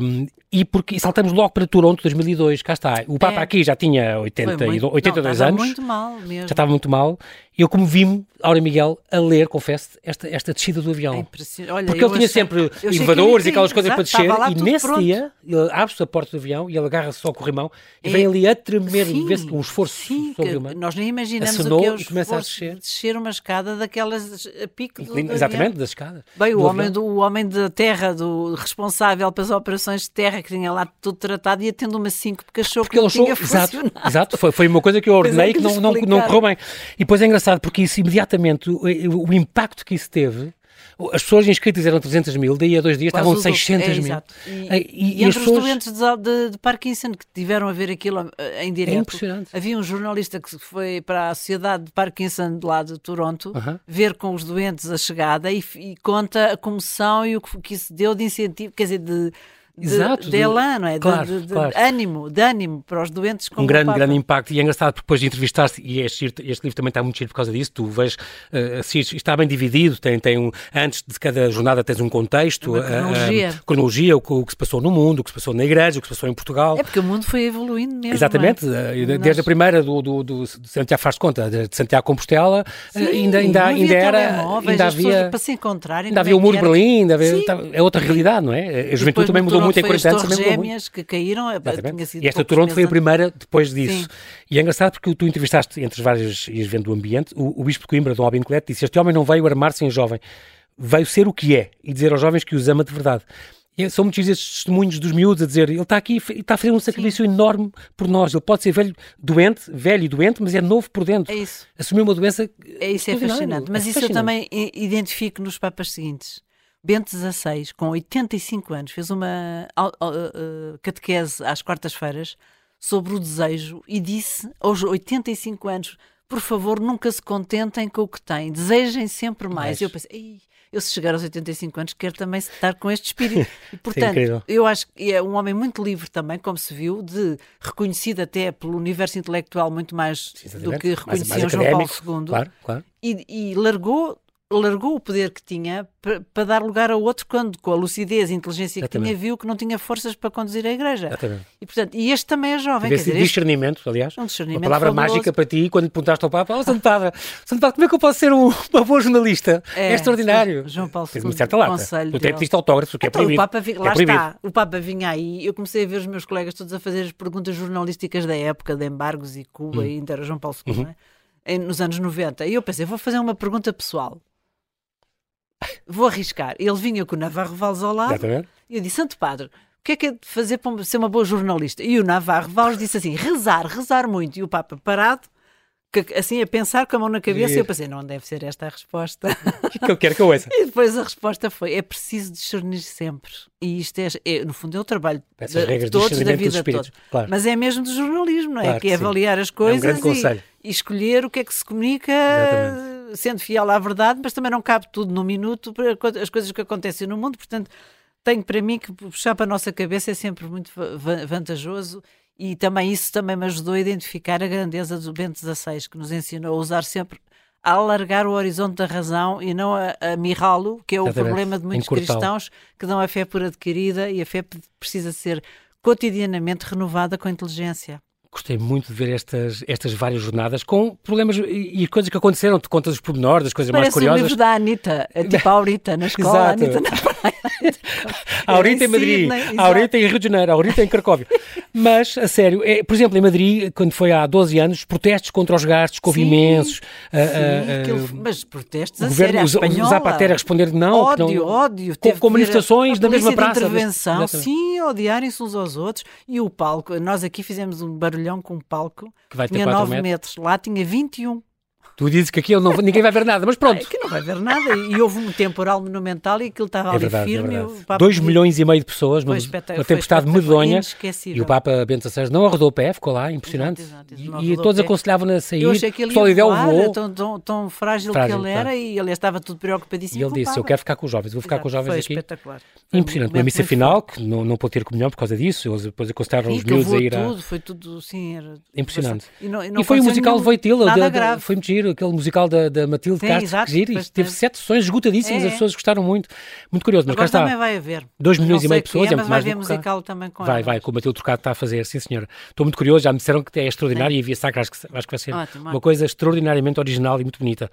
um, e, porque, e saltamos logo para Toronto 2002, cá está. O Papa É. aqui já tinha Foi 80, e muito- do- 82 não, estava anos, muito mal mesmo. já estava muito mal, e eu comovi-me, Aura Miguel, a ler, confesso, esta, esta descida do É avião. impressionante. Olha, Porque eu ele tinha achei- sempre elevadores e aquelas coisas exato, para descer, e nesse pronto. dia ele abre-se a porta do avião e ele agarra-se só com o rimão e É- vem ali a tremer, Sim, vê-se um esforço sim, que sobre-humano. Nós nem imaginamos Acenou o que é o e começa a descer. de descer uma escada daquelas a do Exatamente, avião. das escadas. Bem, o homem, do, o homem da terra, do responsável pelas operações de terra, que tinha lá tudo tratado, ia tendo uma 5 porque achou Porque que ele não achou, tinha exato, exato foi, foi uma coisa que eu é, ordenei que que não, não, não correu bem. E depois é engraçado porque isso imediatamente, o, o impacto que isso teve, as pessoas inscritas eram 300 mil, daí a dois dias Quase estavam os outros. 600 É, mil. exato. E, E- e- e entre os pessoas- doentes de, de- de Parkinson que tiveram a ver aquilo eh, em É direto, impressionante. havia um jornalista que foi para a Sociedade de Parkinson de lá de Toronto Aham. ver com os doentes a chegada e, e conta a comoção e o que, que isso deu de incentivo, quer dizer, de, de, Exato, de de- elan, não é? De- claro, de, de claro. ânimo, de ânimo para os doentes com um grande, grande impacto. E é engraçado porque depois de entrevistar-te, e este, este livro também está muito giro por causa disso, tu vês, uh, assistes, está bem dividido, tem, tem um, antes de cada jornada tens um contexto, Uma uh, cronologia. uh, cronologia, o, que- o que se passou no mundo, o que se passou na igreja, o que se passou em Portugal. É porque o mundo foi evoluindo mesmo. Exatamente, é? eh, de- desde a primeira do, do, do de Santiago faz de conta, de de Santiago Compostela, eh, Sim, ainda, ainda, ainda era, ainda havia, para se encontrarem. ainda havia é o muro de. Berlim, ainda havia, é outra realidade, não é? A juventude também mudou muito em foi 40 anos, as também muito. Gêmeas que caíram, eh, tinha sido E esta Toronto foi a primeira depois disso. Sim. E é engraçado porque tu entrevistaste, entre as várias, ias vendo o ambiente, o, o Bispo de Coimbra, Dom Albino Colete, disse: Este homem não veio armar-se em jovem, veio ser o que é e dizer aos jovens que os ama de verdade. E são muitos estes testemunhos dos miúdos a dizer: ele está aqui e está a fazer um sacrifício enorme por nós. Ele pode ser velho, doente, velho e doente, mas é novo por dentro. É isso. Assumiu uma doença. É isso, é fascinante. Mas É isso eu fascinante. também i- identifico nos papas seguintes. Bento XVI, com 85 anos, fez uma au- uh, catequese às quartas-feiras sobre o desejo e disse aos 85 anos: por favor, nunca se contentem com o que têm, desejem sempre mais. E eu pensei, "Ei, eu se chegar aos 85 anos quero também estar com este espírito. E, portanto, incrível. eu acho que é um homem muito livre também, como se viu, de reconhecido até pelo universo intelectual muito mais do que Mais- reconhecia mais o João Paulo II Claro, claro. e, e largou, largou o poder que tinha para, dar lugar a outro quando, com a lucidez e inteligência que Exatamente. tinha, viu que não tinha forças para conduzir a igreja. Exatamente. E, portanto, e este também é jovem, Tivesse dizer, este discernimento, aliás. é um Uma discernimento palavra fabuloso. mágica para ti quando perguntaste ao Papa: Oh, Santo Padre, Santo Padre, como é que eu posso ser um, uma boa jornalista? É, É, extraordinário. João Paulo II, uma certa lata. conselho Tu até pediste autógrafos, o que é Então, o proibido. Papa, vi- É lá proibido. está, o Papa vinha aí, eu comecei a ver os meus colegas todos a fazer as perguntas jornalísticas da época, de embargos e Cuba, Hum. e ainda era João Paulo II, Uhum. é? Em- nos anos 90. E eu pensei, vou fazer uma pergunta pessoal. Vou arriscar. Ele vinha com o Navarro Valls ao lado, Exatamente. e eu disse, Santo Padre, o que é que é de fazer para ser uma boa jornalista? E o Navarro Valls disse assim, rezar, rezar muito. E o Papa parado, que- assim a pensar com a mão na cabeça, e eu pensei, não deve ser esta a resposta. O que é que eu quero que eu ouça? E depois a resposta foi: é preciso discernir sempre. E isto é, é, no fundo, é o trabalho Essas de, regras de todos, da vida de espíritos. todos. Claro. Mas é mesmo do jornalismo, não é? Claro que é que sim. avaliar as coisas grande e, conselho. e escolher o que é que se comunica, Exatamente. Sendo fiel à verdade, mas também não cabe tudo num minuto para as coisas que acontecem no mundo. Portanto, tenho para mim que puxar para a nossa cabeça é sempre muito va- va- vantajoso. E também isso também me ajudou a identificar a grandeza do Bento XVI, que nos ensinou a usar sempre a alargar o horizonte da razão e não a, a mirrá-lo, que é o Exatamente. problema de muitos cristãos que dão a fé por adquirida e a fé precisa ser cotidianamente renovada com inteligência. Gostei muito de ver estas, estas várias jornadas com problemas e, e coisas que aconteceram. Tu contas os pormenores, das coisas mais Parece o curiosas. livro da Anitta, é tipo a Aurita na escola, a. Anitta na praia. A Aurita em Madrid, Sydney, a. Aurita em Rio de Janeiro, a Aurita em Cracóvia. Mas, a sério, é, por exemplo, em Madrid, quando foi há 12 anos, protestos contra os gastos, que houve Sim, imensos. ah, Sim, ah, aquilo- ah, mas protestos o a governo, sério, a responder não. Ódio, não ódio. com, com manifestações a, na a mesma de praça. intervenção, Exatamente. sim, odiarem-se uns aos outros. E o palco, nós aqui fizemos um barulhão com um palco, Que vai ter tinha 4 9 metros. metros. lá tinha 21. Tu dizes que aquilo não, ninguém vai ver nada, mas É pronto. que não vai ver nada. E houve um temporal monumental e aquilo estava É ali verdade, é firme. verdade. o Papa 2 pediu- milhões e meio de pessoas, uma foi tempestade medonha. E o Papa Bento XVI não arredou o pé, ficou lá, impressionante. Exato, exato, E- todos aconselhavam-na a sair. Eu achei que ele ia voar, voou. tão, tão, tão frágil, Frágil, que ele era e ele estava tudo preocupadíssimo E ele disse: Eu quero ficar com os jovens, vou ficar Exato, com os jovens foi aqui. espetacular. Foi Impressionante. Uma missa final, que não, não pôde ter comunhão por causa disso. Eles depois aconselharam os miúdos a ir a. foi tudo, sim, Impressionante. E, foi o musical Voitila, foi muito giro, aquele musical da, da Matilde Sim, Castro, exato, que giro, isto teve sete sessões esgotadíssimas, É, as é. pessoas gostaram muito. Muito curioso, mas cá Agora está. também vai haver. Dois milhões Não e meio de pessoas, é mas muito vai mais do haver cá. musical também com Vai, elas. vai, com o Matilde Trocado está a fazer, sim senhora. Estou muito curioso, já me disseram que é extraordinário e havia sacra, acho que, acho que vai ser Ótimo, uma ótimo. coisa extraordinariamente original e muito bonita.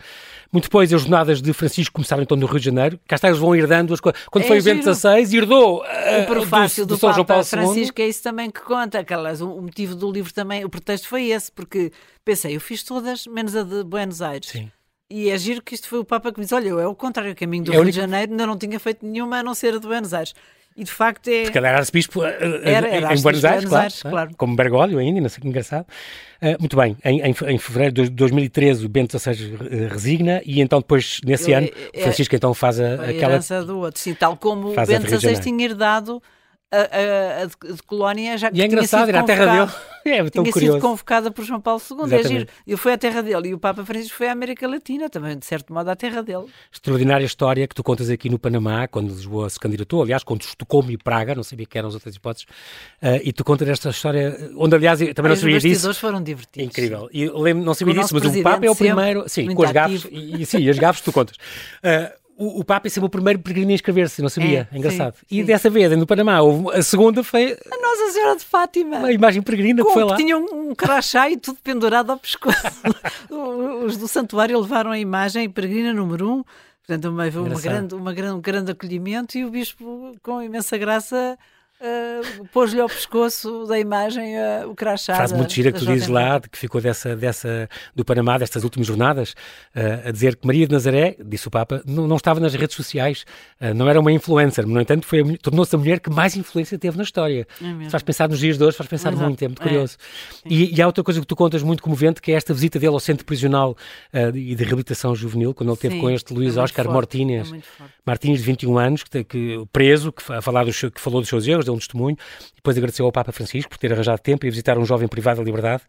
Muito depois, as jornadas de Francisco começaram então no Rio de Janeiro, cá está, eles vão herdando as coisas. Quando É foi o Bento. XVI, herdou ah, O prefácio do, do, São João Paulo II. Francisco é isso também que conta. Aquelas, o, o motivo do livro também, o pretexto foi esse, porque pensei, eu fiz todas, menos a de Buenos Aires. Sim. E é giro que isto foi o Papa que me disse: Olha, é o contrário, o caminho do É Rio único- de Janeiro, ainda não tinha feito nenhuma a não ser a de Buenos Aires. E de facto é. Porque ele era arcebispo ah, ah, Era- em- era em Buenos Aires, Buenos claro, Aires, ah, claro. como Bergoglio ainda, não sei que engraçado. Ah, muito bem, em, em, em fevereiro de 2013 o Bento XVI eh, resigna e então depois, nesse Ele ano, é- Francisco então faz a, a aquela... herança do outro, sim, tal como o Bento XVI tinha herdado a, a- a de, Colónia, já E é tinha engraçado, sido era a terra dele. É tão tinha curioso. sido convocada por João Paulo II. É Exatamente. giro. Ele foi à terra dele e o Papa Francisco foi à América Latina, também, de certo modo, à terra dele. Extraordinária história que tu contas aqui no Panamá, quando Lisboa se candidatou, aliás, quando Estocolmo e Praga, não sabia que eram as outras hipóteses, ah, e tu contas esta história, onde aliás eu também não sabia os disso. bastidores foram divertidos. Incrível. E eu lembro, não sabia disso, mas o Papa é o primeiro. Sim, com as gafes. E, sim, as gafes tu contas. Ah, o, o Papa é sempre o primeiro peregrino a inscrever-se, não sabia. É, engraçado. sim, e sim. dessa vez, no Panamá, houve, a segunda foi A Nossa Senhora de Fátima. uma imagem peregrina que Com- foi lá. Tinha um, um crachá e tudo pendurado ao pescoço. Os do santuário levaram a imagem peregrina número um. Portanto, uma, uma grande, uma grande, um grande acolhimento e o bispo, com imensa graça, ah, pôs-lhe ao pescoço da imagem ah, o crachá. da- muito gira que tu dizes lá, de que ficou dessa, dessa, do Panamá, destas últimas jornadas, eh, a dizer que Maria de Nazaré, disse o Papa, não, não estava nas redes sociais, eh, não era uma influencer, no entanto, tornou-se a mulher que mais influência teve na história. É faz pensar nos dias de hoje, faz pensar Exato. muito, é muito É. curioso. E, e há outra coisa que tu contas muito comovente, que é esta visita dele ao centro prisional e de reabilitação juvenil, quando ele Sim, com este Luís é Oscar forte, Martínez, é. Martins, de 21 anos, que, que- preso, que, a falar dos, que falou dos seus erros, deu um testemunho, depois agradeceu ao Papa Francisco por ter arranjado tempo e visitar um jovem privado da liberdade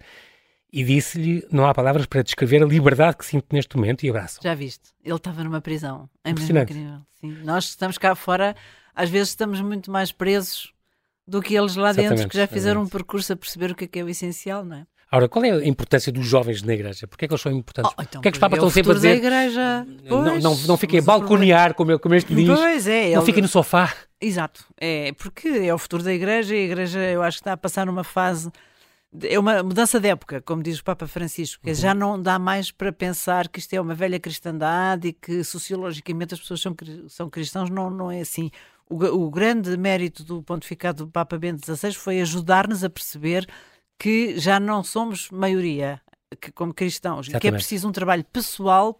e disse-lhe, não há palavras para descrever a liberdade que sinto neste momento e abraço. Já viste? Ele estava numa prisão. É mesmo Impressionante. incrível. Sim. Nós estamos cá fora, às vezes estamos muito mais presos do que eles lá dentro, Exatamente, que já fizeram um exatamente. percurso a perceber o que é que é o essencial, não é? Ora, qual é a importância dos jovens na igreja? Porquê é que eles são importantes? Oh, então, Porquê é que os papas é o estão sempre a dizer... igreja. Não, Pois, não, não fiquem a o balconear, como, como este diz. Pois é, Não ele- fiquem no sofá. Exato, é porque é o futuro da igreja e a igreja eu acho que está a passar numa fase é uma mudança de época, como diz o Papa Francisco, que já não dá mais para pensar que isto é uma velha cristandade e que sociologicamente as pessoas são, são cristãos, não, não é assim. O, o grande mérito do pontificado do Papa Bento XVI foi ajudar-nos a perceber que já não somos maioria que, como cristãos, e que é Exatamente. preciso um trabalho pessoal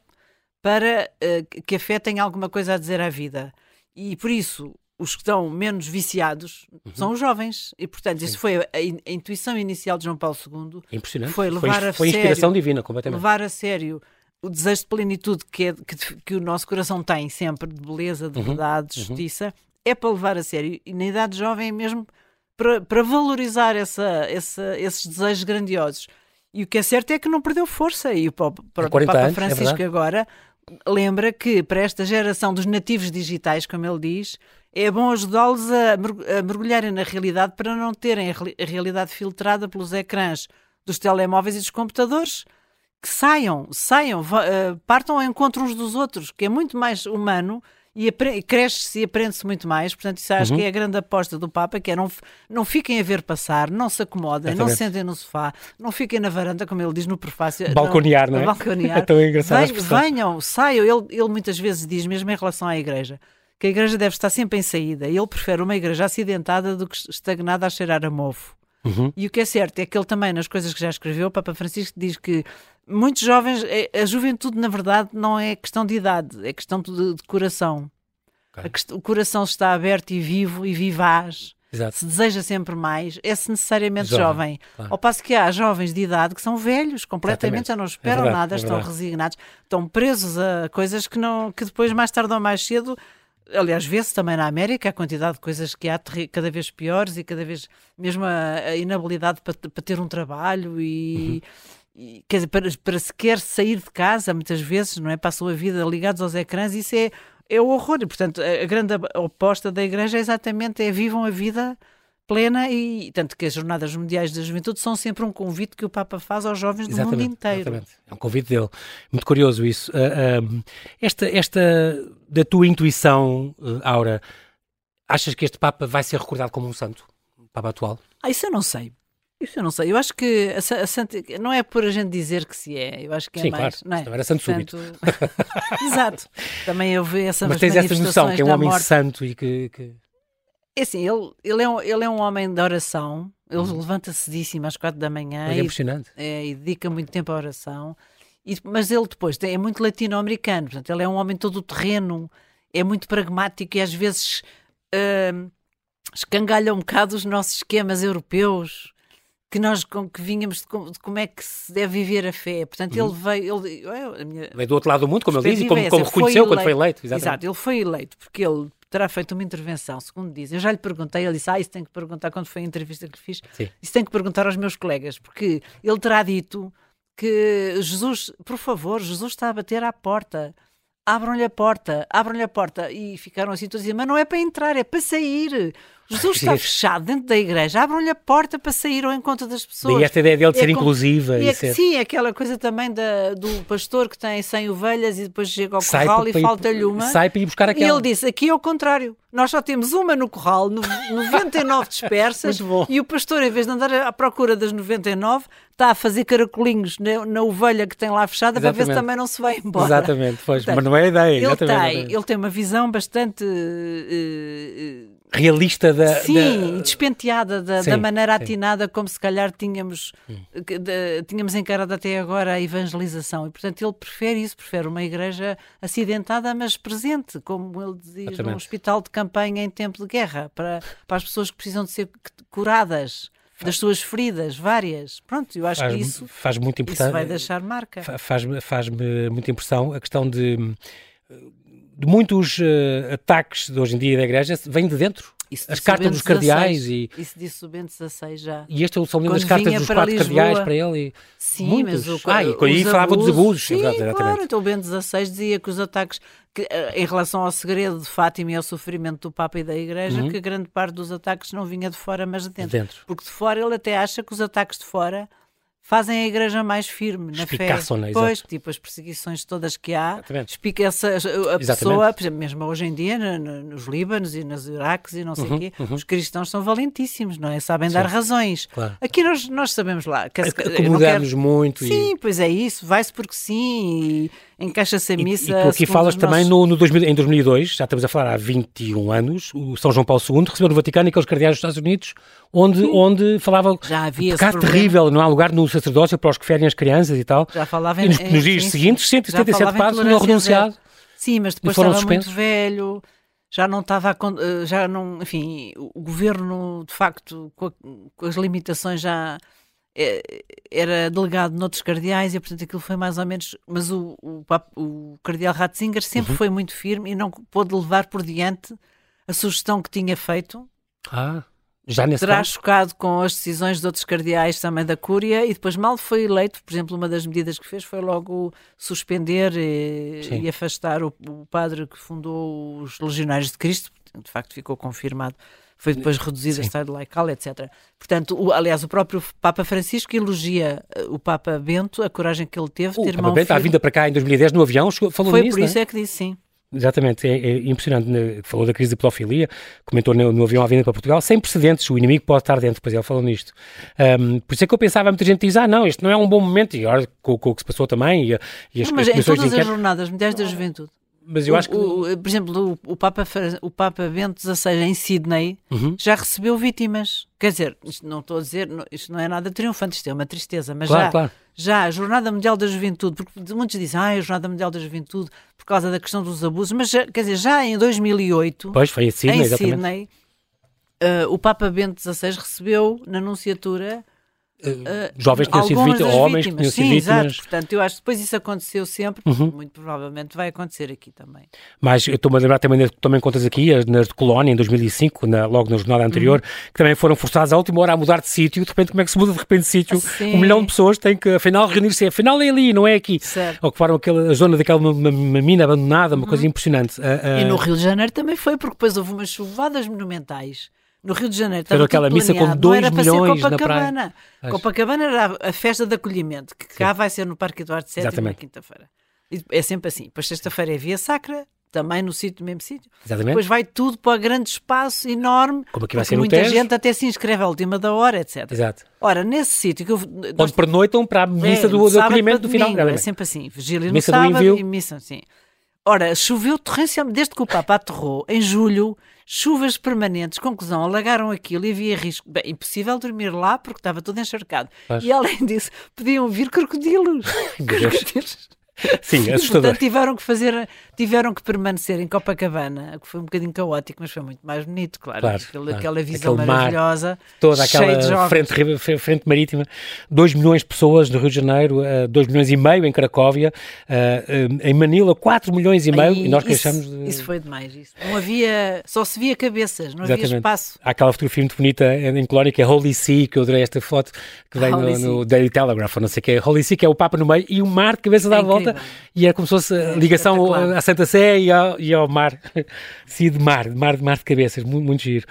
para eh, que a fé tenha alguma coisa a dizer à vida. E por isso, os que estão menos viciados são os jovens. E portanto, isso foi a, a in- a intuição inicial de João Paulo II, Impressionante. Foi levar a foi inspiração sério- divina, completamente. levar a sério o desejo de plenitude que, é, que, que o nosso coração tem sempre, de beleza, de verdade, de justiça, é para levar a sério. E na idade jovem é mesmo para, para valorizar essa, essa, esses desejos grandiosos. E o que é certo é que não perdeu força. E o Papa, o 40 Papa anos, é Francisco verdade. agora lembra que para esta geração dos nativos digitais, como ele diz, é bom ajudá-los a, mergulharem na realidade para não terem a, realidade filtrada pelos ecrãs dos telemóveis e dos computadores. Que saiam, saiam, uh, partam ao encontro uns dos outros, que é muito mais humano e cresce-se e aprende-se muito mais. Portanto, isso acho uhum. que é a grande aposta do Papa, que é não, não fiquem a ver passar, não se acomodem, não se sentem no sofá, não fiquem na varanda, como ele diz no prefácio. Balconear, não, não é? Balconear. é tão engraçado. venham, saiam. Ele, ele muitas vezes diz, mesmo em relação à igreja, que a igreja deve estar sempre em saída. Ele prefere uma igreja acidentada do que estagnada a cheirar a mofo. Uhum. E o que é certo é que ele também, nas coisas que já escreveu, o Papa Francisco diz que muitos jovens, é, a juventude, na verdade, não é questão de idade, é questão de, de coração. Okay. o coração está aberto e vivo e vivaz. Exato. Se deseja sempre mais, é-se necessariamente jovem. jovem. Claro. Ao passo que há jovens de idade que são velhos, completamente, Exatamente. já não esperam é verdade, nada, é estão resignados, estão presos a coisas que, não, que depois, mais tarde ou mais cedo, aliás, vê-se também na América a quantidade de coisas que há cada vez piores e cada vez mesmo a, a inabilidade para, para, ter um trabalho e. Uhum. E, quer dizer, para, para sequer sair de casa, muitas vezes, não é? Passam a vida ligados aos ecrãs, isso é, é o horror. E, portanto, a, a grande oposta da Igreja é exatamente é vivam a vida plena e tanto que as Jornadas Mundiais da Juventude são sempre um convite que o Papa faz aos jovens do exatamente, mundo inteiro. Exatamente. É um convite dele. Muito curioso isso. Uh, uh, esta, esta da tua intuição, uh, Aura, achas que este Papa vai ser recordado como um santo? Papa atual? Ah, isso eu não sei. Isso eu não sei. Eu acho que a, a Santa, não é por a gente dizer que se é. Eu acho que é Sim, mais. Claro. Não é? Era santo súbito. Exato. Também eu vejo essa Mas tens essa noção que é um homem morte. santo e que... que... É assim, ele, ele, é um, ele é um homem de oração, ele uhum. levanta cedíssimo às quatro da manhã é impressionante. É, e dedica muito tempo à oração. E, mas ele depois é muito latino-americano, portanto, ele é um homem todo terreno, é muito pragmático e às vezes uh, escangalha um bocado os nossos esquemas europeus que nós com, que vínhamos de, de, como é que se deve viver a fé. Portanto, uhum. ele veio. Ele, a minha veio do outro lado do mundo, como ele diz, e como, como reconheceu quando foi eleito. Exatamente. Exato, ele foi eleito porque ele terá feito uma intervenção, segundo dizem. Eu já lhe perguntei, ele disse: Ah, isso tem que perguntar quando foi a entrevista que lhe fiz. Sim. Isso tem que perguntar aos meus colegas, porque ele terá dito que Jesus, por favor, Jesus está a bater à porta. Abram-lhe a porta, abram-lhe a porta. E ficaram assim todos a dizer: Mas não é para entrar, é para sair. Jesus está fechado dentro da igreja, abram-lhe a porta para sair ao encontro das pessoas. E esta ideia dele de é ser como, inclusiva. E é, ser... Sim, aquela coisa também da, do pastor que tem 100 ovelhas e depois chega ao corral e falta-lhe uma. Sai para ir buscar aquela. E ele disse: aqui é o contrário. Nós só temos uma no corral, 99 dispersas, e o pastor, em vez de andar à procura das 99, está a fazer caracolinhos na, na ovelha que tem lá fechada exatamente. para ver se também não se vai embora. Exatamente, pois, Portanto, mas não é a ideia. Ele tem, ele tem uma visão bastante. Uh, uh, realista da. Sim, da... despenteada da, sim, da maneira sim. atinada como se calhar tínhamos, de, tínhamos encarado até agora a evangelização. E portanto ele prefere isso, prefere uma igreja acidentada, mas presente, como ele Exatamente. num hospital de campanha em tempo de guerra, para, para as pessoas que precisam de ser curadas das suas feridas, várias. Pronto, eu acho faz, que isso, faz muito isso vai deixar marca. Faz-me faz muita impressão a questão de de muitos uh, ataques de hoje em dia da Igreja vêm de dentro. As cartas dos cardeais e... Isso disse o Bento XVI já. E este é o São das cartas dos quatro Lisboa, cardeais para ele. E... Sim, muitos. mas o, ah, e aí falava dos abusos. Sim, exatamente. claro. Então o Bento XVI dizia que os ataques, que, eh, em relação ao segredo de Fátima e ao sofrimento do Papa e da Igreja, uhum. que grande parte dos ataques não vinha de fora, mas de dentro. de dentro. Porque de fora ele até acha que os ataques de fora fazem a igreja mais firme na fé. Né? Pois, tipo as perseguições todas que há, explica essa, a Exatamente. pessoa, por exemplo, mesmo hoje em dia, no, no, nos Líbanos e nos Iraques e não sei o uhum, quê, uhum. os cristãos são valentíssimos, não é? Sabem Sim. dar razões. Claro. Aqui nós, nós sabemos lá. Que, Acomodamos quero... muito. Sim, e... pois é isso, vai-se porque sim e encaixa-se a missa. E, e tu aqui falas também no, no 2000, em 2002, já estamos a falar há 21 anos, o São João Paulo II recebeu no Vaticano aqueles cardeais dos Estados Unidos, onde, onde falava já havia pecado terrível, não há lugar no sacerdócio para os que ferem as crianças e tal. Já falava em, e nos, nos dias sim, seguintes, 177 padres tinham renunciado. Sim, mas depois estava suspensos. muito velho já não estava a, eh, já não, enfim, o governo de facto com, a, com as limitações já é, era delegado noutros cardeais e, portanto, aquilo foi mais ou menos. Mas o, o, o cardeal Ratzinger sempre uhum. foi muito firme e não pôde levar por diante a sugestão que tinha feito. Ah, já nesse Terá caso? chocado com as decisões de outros cardeais também da Cúria e depois mal foi eleito, por exemplo, uma das medidas que fez foi logo suspender e, e afastar o, o, padre que fundou os Legionários de Cristo, de facto ficou confirmado. Foi depois reduzido a estado laical, etc. Portanto, o, aliás, o próprio Papa Francisco elogia eh, o Papa Bento, a coragem que ele teve de O ter Papa mão Bento, à vinda para cá em 2010 no avião, falou Foi nisso, por não é? isso é que disse sim. Exatamente, é, é impressionante. né? Falou da crise de pedofilia, comentou no, no avião à vinda para Portugal, sem precedentes, o inimigo pode estar dentro, pois ele falou nisto. Ahm, por isso é que eu pensava, muita gente diz, ah não, isto não é um bom momento, e agora com, com o que se passou também, e, e as, Não, mas as em comissões de todas as jornadas mundiais da juventude. Mas eu acho que... O- o- por exemplo, o, o Papa, o Papa Bento XVI em Sydney Uhum. já recebeu vítimas. Quer dizer, isto não estou a dizer, não- isto não é nada triunfante, isto é uma tristeza, mas Claro, já, claro. já a Jornada Mundial da Juventude, porque muitos dizem, ah, a Jornada Mundial da Juventude por causa da questão dos abusos, mas já, quer dizer, já em 2008, Pois, foi a Sydney, em. Sydney, eh, o Papa Bento XVI recebeu na Nunciatura eh, Jovens que tinham sido vítimas, homens que vítimas. tinham sido Sim, vítimas. exato. Portanto, eu acho que depois isso aconteceu sempre, Uhum. muito provavelmente vai acontecer aqui também. Mas eu estou-me a lembrar também, também contas aqui, as nas de Colónia, em 2005, na- logo na jornada anterior, Uhum. que também foram forçados à última hora a mudar de sítio. De repente, como é que se muda de repente de sítio? Sim. Um milhão de pessoas têm que, afinal, reunir-se. Afinal, é ali, não é aqui. Certo. Ocuparam aquela, a zona daquela uma, uma- uma mina abandonada, uma coisa impressionante. Ah, Uhum. E no Rio de Janeiro também foi, porque depois houve umas chuvadas monumentais. No Rio de Janeiro tudo aquela missa com planeado, dois não era para ser milhões na Copacabana. Pois. Copacabana era a festa de acolhimento, que cá vai ser no Parque Eduardo VII na Exatamente. quinta-feira. E É sempre assim. Depois sexta-feira é Via Sacra, também no sítio, no mesmo sítio. Exatamente. Depois vai tudo para o grande espaço enorme, Como aqui vai ser muita gente até se inscreve à última da hora, etc. Exato. Ora, nesse sítio que eu... Onde pernoitam para a missa É, do, do acolhimento do final. domingo, É sempre assim. Vigília no Missa do sábado envio. e missa, sim. Ora, choveu torrencialmente, desde que o Papa aterrou, em julho, chuvas permanentes, conclusão, alagaram aquilo e havia risco. Bem, impossível dormir lá porque estava tudo encharcado. Pois. E além disso, podiam vir crocodilos. Crocodilos. Sim, E, assustador. portanto, tiveram que fazer, tiveram que permanecer em Copacabana, que foi um bocadinho caótico, mas foi muito mais bonito, claro. Claro, Aquilo- claro. Aquela visão Aquele mar, maravilhosa, Toda cheio de aquela frente, frente marítima, 2 milhões de pessoas no Rio de Janeiro, 2 milhões e meio em Cracóvia, eh, eh, em Manila 4 milhões e meio, Aí, e nós queixamos de... isso foi demais. Isso. Não havia, só se via cabeças, não havia Exatamente. espaço. Há aquela fotografia muito bonita em Colónia que é Holy See, que eu adorei esta foto, que vem no, no. Daily Telegraph, ou não sei o que é. Holy See, que é o Papa no meio e o mar de cabeça É dá a volta, incrível. e é como se fosse a ligação espetacular. à Santa Sé e ao, e ao mar. Sim, de mar, de mar, de mar de cabeças, muito, muito giro.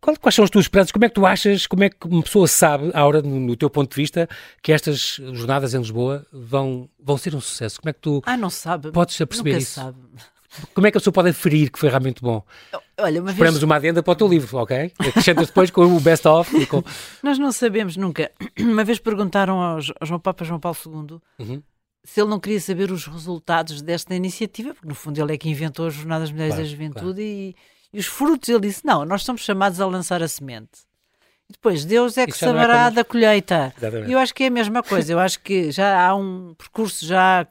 Qual- quais são as tuas esperanças? Como é que tu achas, como é que uma pessoa sabe, Aura, no, teu ponto de vista, que estas jornadas em Lisboa vão, vão ser um sucesso? Como é que tu, Ah, não sabe. Podes perceber Nunca isso. sabe. como é que a pessoa pode aferir que foi realmente bom? Olha, uma Esperamos vez, uma adenda para o teu livro, ok? Acrescentas depois com o best-of com... nós não sabemos nunca. Uma vez perguntaram ao, Jo- ao João Papa João Paulo II Uhum. Se ele não queria saber os resultados desta iniciativa, porque no fundo ele é que inventou as Jornadas Mulheres Claro, da Juventude e, e os frutos. Ele disse: não, nós somos chamados a lançar a semente. E depois Deus é que Isso é saberá connosco. da colheita. Exatamente. E eu acho que é a mesma coisa. Eu acho que já há um percurso, já,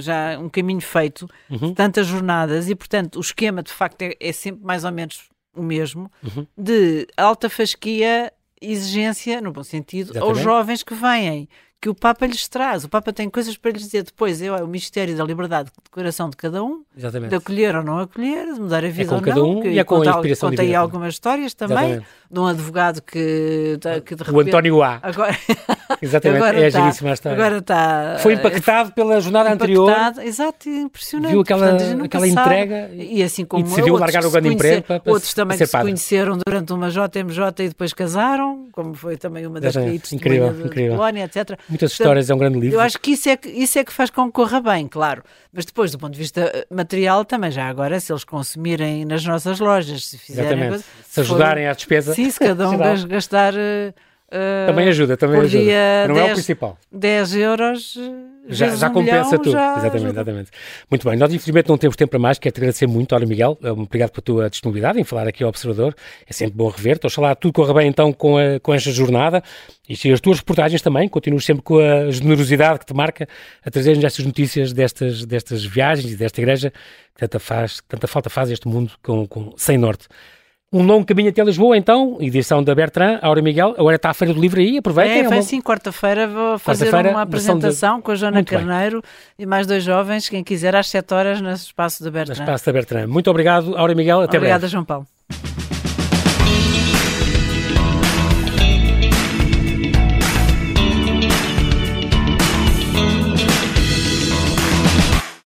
já um caminho feito, Uhum. tantas jornadas, e portanto o esquema de facto é, é sempre mais ou menos o mesmo, Uhum. de alta fasquia, exigência, no bom sentido, aos Exatamente. jovens que vêm. Que o Papa lhes traz. O Papa tem coisas para lhes dizer. Depois é o mistério da liberdade de coração de cada um, Exatamente. de acolher ou não acolher, de mudar a vida com ou não. um e é com a inspiração divina. algumas histórias também, Exatamente. De um advogado que, que de O repente... António A. Agora, Exatamente, agora é está- a história. Agora está... Foi impactado pela jornada anterior, impactado, Exato, impressionante. viu aquela, Portanto, aquela entrega E assim como decidiu outros largar o se grande emprego para- para Outros se- também que se padre. conheceram durante uma JMJ e depois casaram, como foi também uma das aí testemunha Incrível, de, incrível. Polónia, etc. muitas histórias, é um grande livro. Eu acho que isso é que, isso é que faz com que corra bem, claro. Mas depois, do ponto de vista eh, material, também já agora, se eles consumirem nas nossas lojas, se fizerem... Coisa- Se for- ajudarem à despesa. Sim, se cada um gastar... eh, Também ajuda, também por ajuda. dia Não é o 10 principal. 10 euros Já, já um compensa milhão, tudo. já exatamente, ajuda. exatamente. Muito bem, nós infelizmente não temos tempo para mais. Quero te agradecer muito, Ora Miguel. Eh, Obrigado pela tua disponibilidade em falar aqui ao Observador. É sempre bom rever-te. Oxalá tudo corra bem então com, a, com esta jornada. E se as tuas reportagens também, continuas sempre com a generosidade que te marca a trazer-nos estas notícias destas, destas viagens e desta igreja que tanta, faz, tanta falta faz este mundo com, com, sem norte. Um longo caminho até Lisboa, então, edição da Bertrand, Aura Miguel. Agora está a Feira do Livro aí, aproveitem. É, é uma- sim, quarta-feira vou fazer Quarta-feira, uma versão de- apresentação com a Joana Muito bem. Carneiro e mais dois jovens, quem quiser, às 7 horas, no espaço da no Bertrand. espaço da Bertrand. Muito obrigado, Aura Miguel. Até breve. Obrigada, João Paulo.